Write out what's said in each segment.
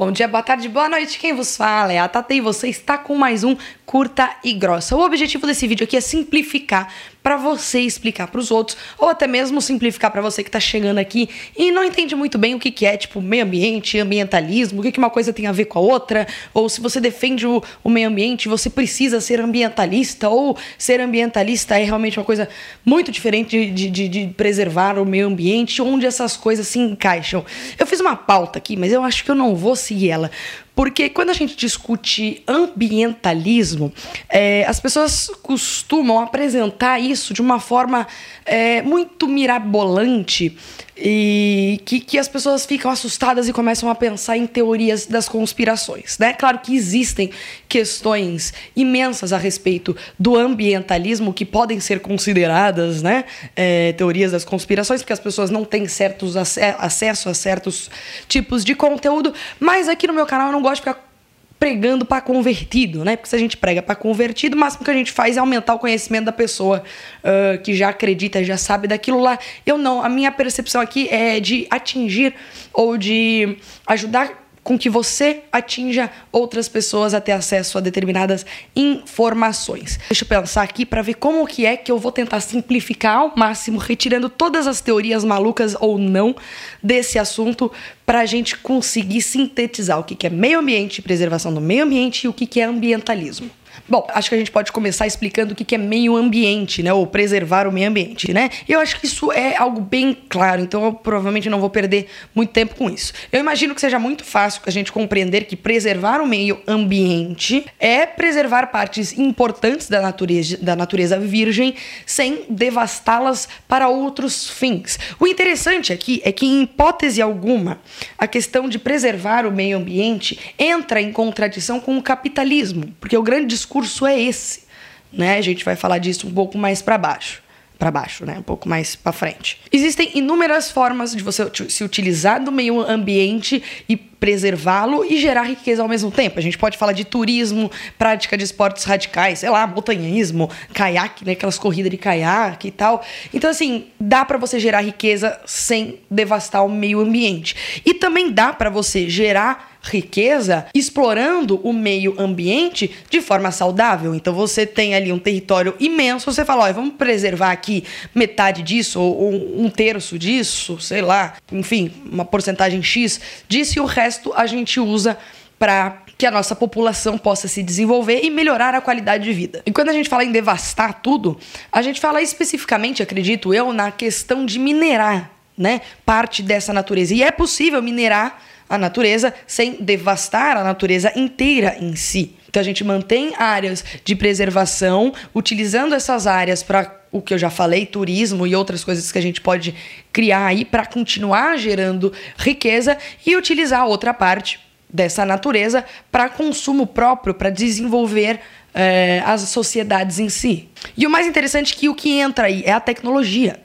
Bom dia, boa tarde, boa noite. Quem vos fala é a Tata e você está com mais um Curta e Grossa. O objetivo desse vídeo aqui é simplificar para você explicar para os outros, ou até mesmo simplificar para você que está chegando aqui e não entende muito bem o que, que é, tipo, meio ambiente, ambientalismo, o que, que uma coisa tem a ver com a outra, ou se você defende o, o meio ambiente, você precisa ser ambientalista, ou ser ambientalista é realmente uma coisa muito diferente de, de, de preservar o meio ambiente, onde essas coisas se encaixam. Eu fiz uma pauta aqui, mas eu acho que eu não vou seguir ela. Porque quando a gente discute ambientalismo, é, as pessoas costumam apresentar isso de uma forma é, muito mirabolante e que, que as pessoas ficam assustadas e começam a pensar em teorias das conspirações. Né? Claro que existem questões imensas a respeito do ambientalismo que podem ser consideradas né, é, teorias das conspirações, porque as pessoas não têm certos acesso a certos tipos de conteúdo, mas aqui no meu canal eu não gosto de ficar pregando para convertido, né? Porque se a gente prega para convertido, o máximo que a gente faz é aumentar o conhecimento da pessoa uh, que já acredita, já sabe daquilo lá. Eu não, a minha percepção aqui é de atingir ou de ajudar com que você atinja outras pessoas a ter acesso a determinadas informações. Deixa eu pensar aqui para ver como que é que eu vou tentar simplificar ao máximo, retirando todas as teorias malucas ou não desse assunto, para a gente conseguir sintetizar o que é meio ambiente, preservação do meio ambiente e o que é ambientalismo. Bom, acho que a gente pode começar explicando o que é meio ambiente, né? Ou preservar o meio ambiente, né? Eu acho que isso é algo bem claro, então eu provavelmente não vou perder muito tempo com isso. Eu imagino que seja muito fácil a gente compreender que preservar o meio ambiente é preservar partes importantes da natureza, da natureza virgem sem devastá-las para outros fins. O interessante aqui é que, em hipótese alguma, a questão de preservar o meio ambiente entra em contradição com o capitalismo, porque o grande discurso discurso é esse, né? A gente vai falar disso um pouco mais para baixo para baixo, né? Um pouco mais para frente. Existem inúmeras formas de você se utilizar do meio ambiente e preservá-lo e gerar riqueza ao mesmo tempo. A gente pode falar de turismo, prática de esportes radicais, sei lá, montanhismo, caiaque, né? Aquelas corridas de caiaque e tal. Então, assim, dá para você gerar riqueza sem devastar o meio ambiente. E também dá para você gerar riqueza explorando o meio ambiente de forma saudável. Então você tem ali um território imenso, você fala, olha, vamos preservar aqui metade disso ou um terço disso, sei lá, enfim, uma porcentagem X disso e o resto a gente usa para que a nossa população possa se desenvolver e melhorar a qualidade de vida. E quando a gente fala em devastar tudo, a gente fala especificamente, acredito eu, na questão de minerar, né, parte dessa natureza. E é possível minerar a natureza sem devastar a natureza inteira em si. Então a gente mantém áreas de preservação, utilizando essas áreas para o que eu já falei, turismo e outras coisas que a gente pode criar aí para continuar gerando riqueza e utilizar outra parte dessa natureza para consumo próprio, para desenvolver é, as sociedades em si. E o mais interessante é que o que entra aí é a tecnologia.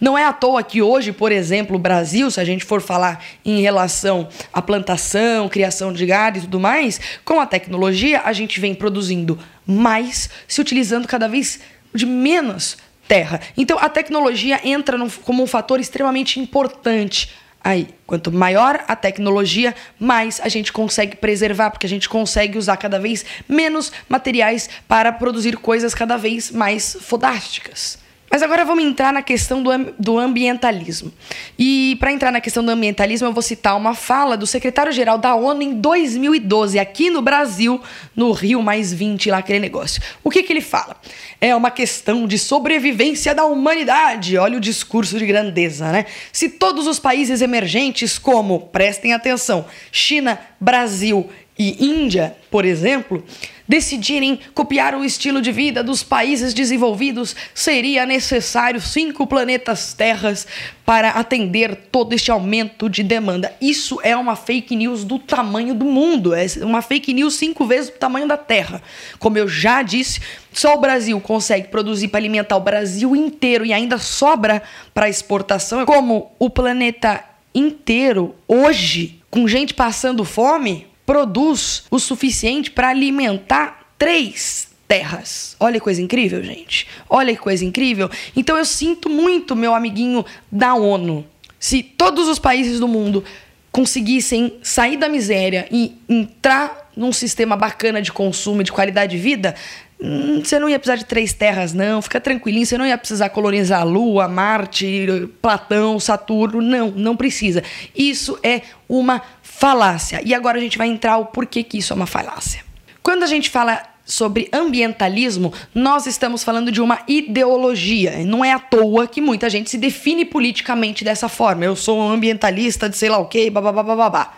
Não é à toa que hoje, por exemplo, o Brasil, se a gente for falar em relação à plantação, criação de gado e tudo mais, com a tecnologia a gente vem produzindo mais, se utilizando cada vez de menos terra. Então a tecnologia entra no, como um fator extremamente importante aí. Quanto maior a tecnologia, mais a gente consegue preservar, porque a gente consegue usar cada vez menos materiais para produzir coisas cada vez mais fodásticas. Mas agora vamos entrar na questão do, do ambientalismo. E para entrar na questão do ambientalismo, eu vou citar uma fala do secretário-geral da ONU em 2012, aqui no Brasil, no Rio mais 20, lá aquele negócio. O que, que ele fala? É uma questão de sobrevivência da humanidade. Olha o discurso de grandeza, né? Se todos os países emergentes, como, prestem atenção, China, Brasil e Índia, por exemplo, decidirem copiar o estilo de vida dos países desenvolvidos, seria necessário cinco planetas terras para atender todo este aumento de demanda. Isso é uma fake news do tamanho do mundo, é uma fake news cinco vezes do tamanho da Terra. Como eu já disse, só o Brasil consegue produzir para alimentar o Brasil inteiro e ainda sobra para exportação. Como o planeta inteiro hoje, com gente passando fome, produz o suficiente para alimentar três terras. Olha que coisa incrível, gente. Olha que coisa incrível. Então eu sinto muito, meu amiguinho da ONU. Se todos os países do mundo conseguissem sair da miséria e entrar num sistema bacana de consumo e de qualidade de vida, hum, você não ia precisar de três terras, não. Fica tranquilinho, você não ia precisar colonizar a Lua, Marte, Platão, Saturno. Não, não precisa. Isso é uma falácia. E agora a gente vai entrar o porquê que isso é uma falácia. Quando a gente fala sobre ambientalismo, nós estamos falando de uma ideologia. Não é à toa que muita gente se define politicamente dessa forma. Eu sou um ambientalista de sei lá o quê, babá.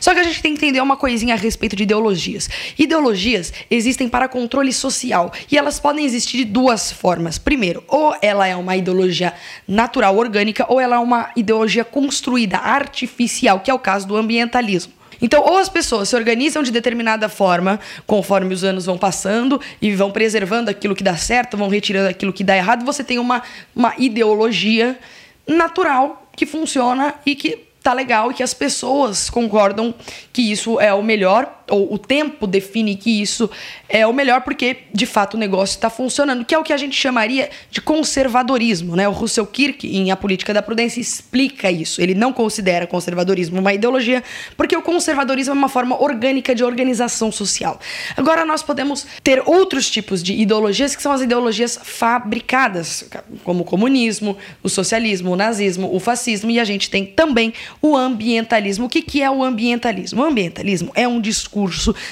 Só que a gente tem que entender uma coisinha a respeito de ideologias. Ideologias existem para controle social e elas podem existir de duas formas. Primeiro, ou ela é uma ideologia natural, orgânica, ou ela é uma ideologia construída, artificial, que é o caso do ambientalismo. Então, ou as pessoas se organizam de determinada forma, conforme os anos vão passando, e vão preservando aquilo que dá certo, vão retirando aquilo que dá errado, você tem uma, uma ideologia natural que funciona e que tá legal e que as pessoas concordam que isso é o melhor, ou o tempo define que isso é o melhor, porque de fato o negócio está funcionando, que é o que a gente chamaria de conservadorismo. Né? O Russell Kirk, em A Política da Prudência, explica isso. Ele não considera conservadorismo uma ideologia, porque o conservadorismo é uma forma orgânica de organização social. Agora, nós podemos ter outros tipos de ideologias, que são as ideologias fabricadas, como o comunismo, o socialismo, o nazismo, o fascismo, e a gente tem também o ambientalismo. O que, que é o ambientalismo? O ambientalismo é um discurso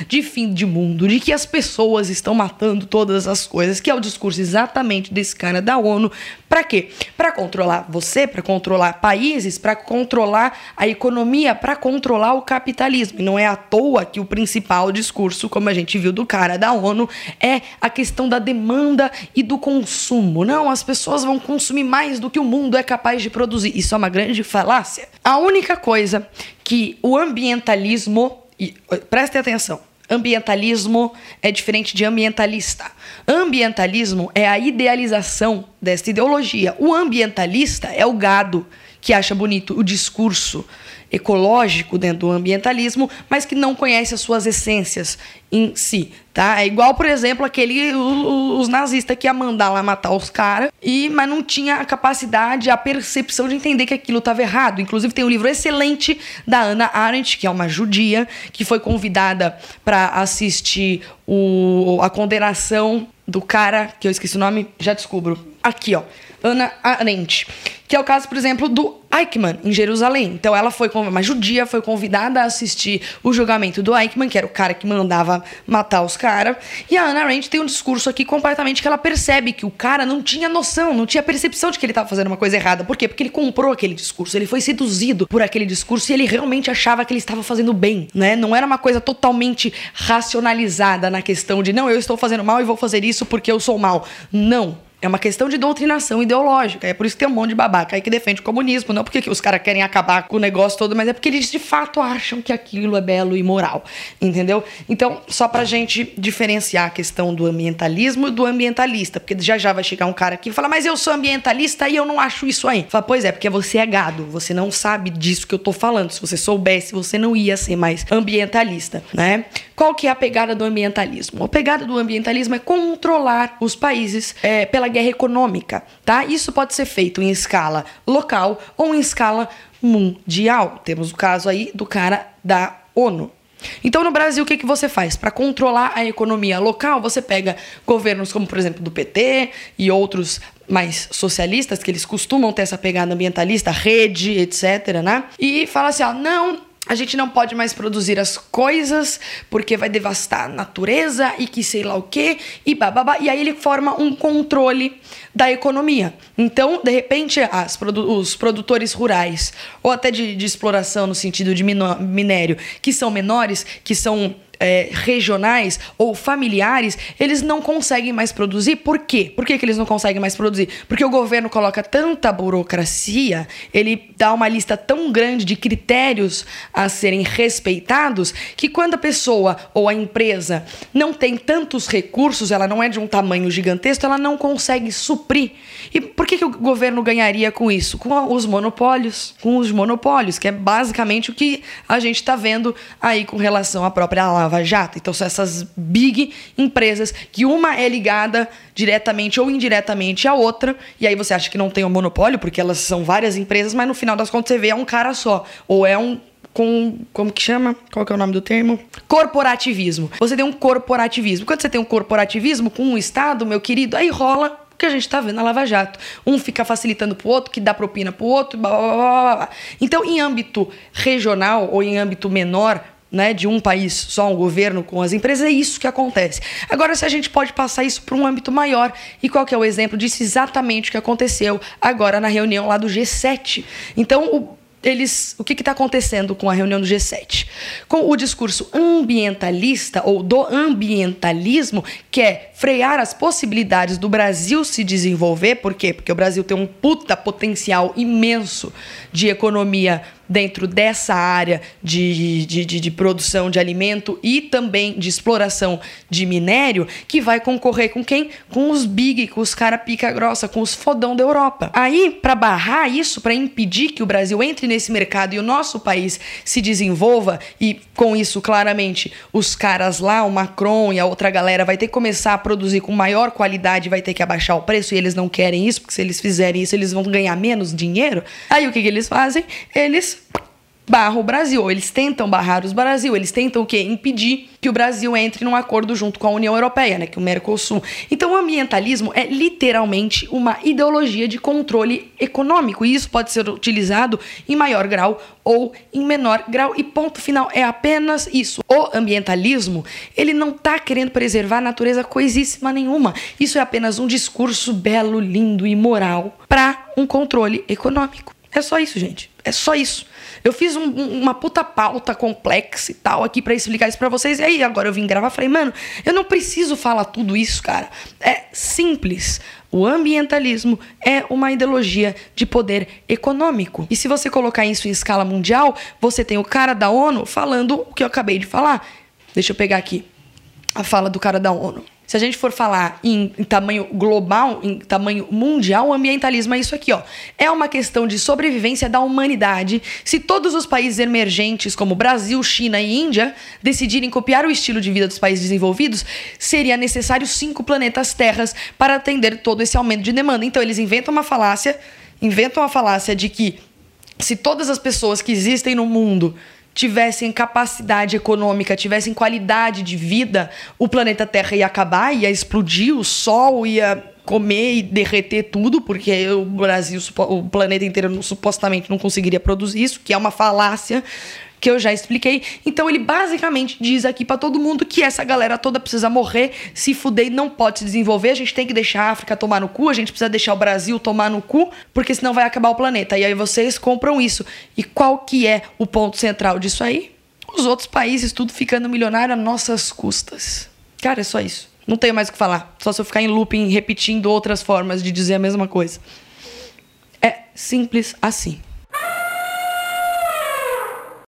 de fim de mundo, de que as pessoas estão matando todas as coisas, que é o discurso exatamente desse cara da ONU. Para quê? Para controlar você, para controlar países, para controlar a economia, para controlar o capitalismo. E não é à toa que o principal discurso, como a gente viu do cara da ONU, é a questão da demanda e do consumo. Não, as pessoas vão consumir mais do que o mundo é capaz de produzir. Isso é uma grande falácia. A única coisa que o ambientalismo. Prestem atenção. Ambientalismo é diferente de ambientalista. Ambientalismo é a idealização desta ideologia. O ambientalista é o gado que acha bonito o discurso ecológico dentro do ambientalismo, mas que não conhece as suas essências em si, tá? É igual, por exemplo, aquele os nazistas que ia mandar lá matar os caras e mas não tinha a capacidade, a percepção de entender que aquilo estava errado. Inclusive tem um livro excelente da Ana Arendt, que é uma judia, que foi convidada para assistir o, a condenação do cara, que eu esqueci o nome, já descubro. Aqui, ó. Ana Arendt. Que é o caso, por exemplo, do Eichmann, em Jerusalém. Então, ela foi, uma judia, foi convidada a assistir o julgamento do Eichmann, que era o cara que mandava matar os caras. E a Ana Arendt tem um discurso aqui completamente que ela percebe que o cara não tinha noção, não tinha percepção de que ele estava fazendo uma coisa errada. Por quê? Porque ele comprou aquele discurso, ele foi seduzido por aquele discurso e ele realmente achava que ele estava fazendo bem, né? Não era uma coisa totalmente racionalizada na questão de, não, eu estou fazendo mal e vou fazer isso porque eu sou mal. Não. É uma questão de doutrinação ideológica. É por isso que tem um monte de babaca aí que defende o comunismo. Não porque os caras querem acabar com o negócio todo, mas é porque eles de fato acham que aquilo é belo e moral. Entendeu? Então, só pra gente diferenciar a questão do ambientalismo e do ambientalista. Porque já já vai chegar um cara aqui e falar, mas eu sou ambientalista e eu não acho isso aí. Fala, pois é, porque você é gado. Você não sabe disso que eu tô falando. Se você soubesse, você não ia ser mais ambientalista, né? Qual que é a pegada do ambientalismo? A pegada do ambientalismo é controlar os países é, pela guerra econômica, tá? Isso pode ser feito em escala local ou em escala mundial. Temos o caso aí do cara da ONU. Então, no Brasil, o que, que você faz? Para controlar a economia local, você pega governos como, por exemplo, do PT e outros mais socialistas, que eles costumam ter essa pegada ambientalista, rede, etc., né? E fala assim: ó, não, a gente não pode mais produzir as coisas porque vai devastar a natureza e que sei lá o quê e bababá. E aí ele forma um controle da economia. Então, de repente, as os produtores rurais, ou até de, de exploração no sentido de minério, que são menores, que são é, regionais ou familiares, eles não conseguem mais produzir. Por quê? Por que, que eles não conseguem mais produzir? Porque o governo coloca tanta burocracia, ele dá uma lista tão grande de critérios a serem respeitados, que quando a pessoa ou a empresa não tem tantos recursos, ela não é de um tamanho gigantesco, ela não consegue suprir. E por que, que o governo ganharia com isso? Com os monopólios. Com os monopólios, que é basicamente o que a gente está vendo aí com relação à própria Lava Jato. Então são essas big empresas que uma é ligada diretamente ou indiretamente à outra, e aí você acha que não tem um monopólio, porque elas são várias empresas, mas no final das contas você vê é um cara só, ou é um com. Como que chama? Qual que é o nome do termo? Corporativismo. Você tem um corporativismo. Quando você tem um corporativismo com um Estado, meu querido, aí rola o que a gente tá vendo na Lava Jato. Um fica facilitando pro outro, que dá propina pro outro, blá, blá, blá, blá. Então, em âmbito regional ou em âmbito menor, né, de um país só, um governo com as empresas, é isso que acontece. Agora, se a gente pode passar isso para um âmbito maior, e qual que é o exemplo disso? Exatamente o que aconteceu agora na reunião lá do G7. Então, o eles, o que está acontecendo com a reunião do G7? Com o discurso ambientalista ou do ambientalismo, que é frear as possibilidades do Brasil se desenvolver, por quê? Porque o Brasil tem um puta potencial imenso de economia dentro dessa área de, de, de, de, produção de alimento e também de exploração de minério, que vai concorrer com quem? Com os big, com os cara pica grossa, com os fodão da Europa. Aí, para barrar isso, para impedir que o Brasil entre nesse mercado e o nosso país se desenvolva, e com isso, claramente, os caras lá, o Macron e a outra galera, vai ter que começar a produzir com maior qualidade, vai ter que abaixar o preço, e eles não querem isso, porque se eles fizerem isso, eles vão ganhar menos dinheiro. Aí o que, que eles fazem? Eles barra o Brasil, ou eles tentam barrar os Brasil, eles tentam o quê? Impedir que o Brasil entre num acordo junto com a União Europeia, né, que é o Mercosul. Então o ambientalismo é literalmente uma ideologia de controle econômico, e isso pode ser utilizado em maior grau ou em menor grau, e ponto final, é apenas isso. O ambientalismo, ele não está querendo preservar a natureza coisíssima nenhuma. Isso é apenas um discurso belo, lindo e moral para um controle econômico. É só isso, gente. É só isso. Eu fiz um, uma puta pauta complexa e tal aqui para explicar isso para vocês. E aí agora eu vim gravar, falei, mano, eu não preciso falar tudo isso, cara. É simples. O ambientalismo é uma ideologia de poder econômico. E se você colocar isso em escala mundial, você tem o cara da ONU falando o que eu acabei de falar. Deixa eu pegar aqui a fala do cara da ONU. Se a gente for falar em, em, tamanho global, em tamanho mundial, o ambientalismo é isso aqui, ó. É uma questão de sobrevivência da humanidade. Se todos os países emergentes, como Brasil, China e Índia, decidirem copiar o estilo de vida dos países desenvolvidos, seria necessário cinco planetas terras para atender todo esse aumento de demanda. Então eles inventam uma falácia, inventam a falácia de que se todas as pessoas que existem no mundo tivessem capacidade econômica, tivessem qualidade de vida, o planeta Terra ia acabar, ia explodir, o Sol ia comer e derreter tudo, porque o Brasil, o planeta inteiro supostamente não conseguiria produzir isso, que é uma falácia que eu já expliquei. Então ele basicamente diz aqui para todo mundo que essa galera toda precisa morrer, se fuder e não pode se desenvolver. A gente tem que deixar a África tomar no cu, a gente precisa deixar o Brasil tomar no cu, porque senão vai acabar o planeta. E aí vocês compram isso. E qual que é o ponto central disso aí? Os outros países tudo ficando milionário a nossas custas. Cara, é só isso. Não tenho mais o que falar. Só se eu ficar em looping repetindo outras formas de dizer a mesma coisa. É simples assim.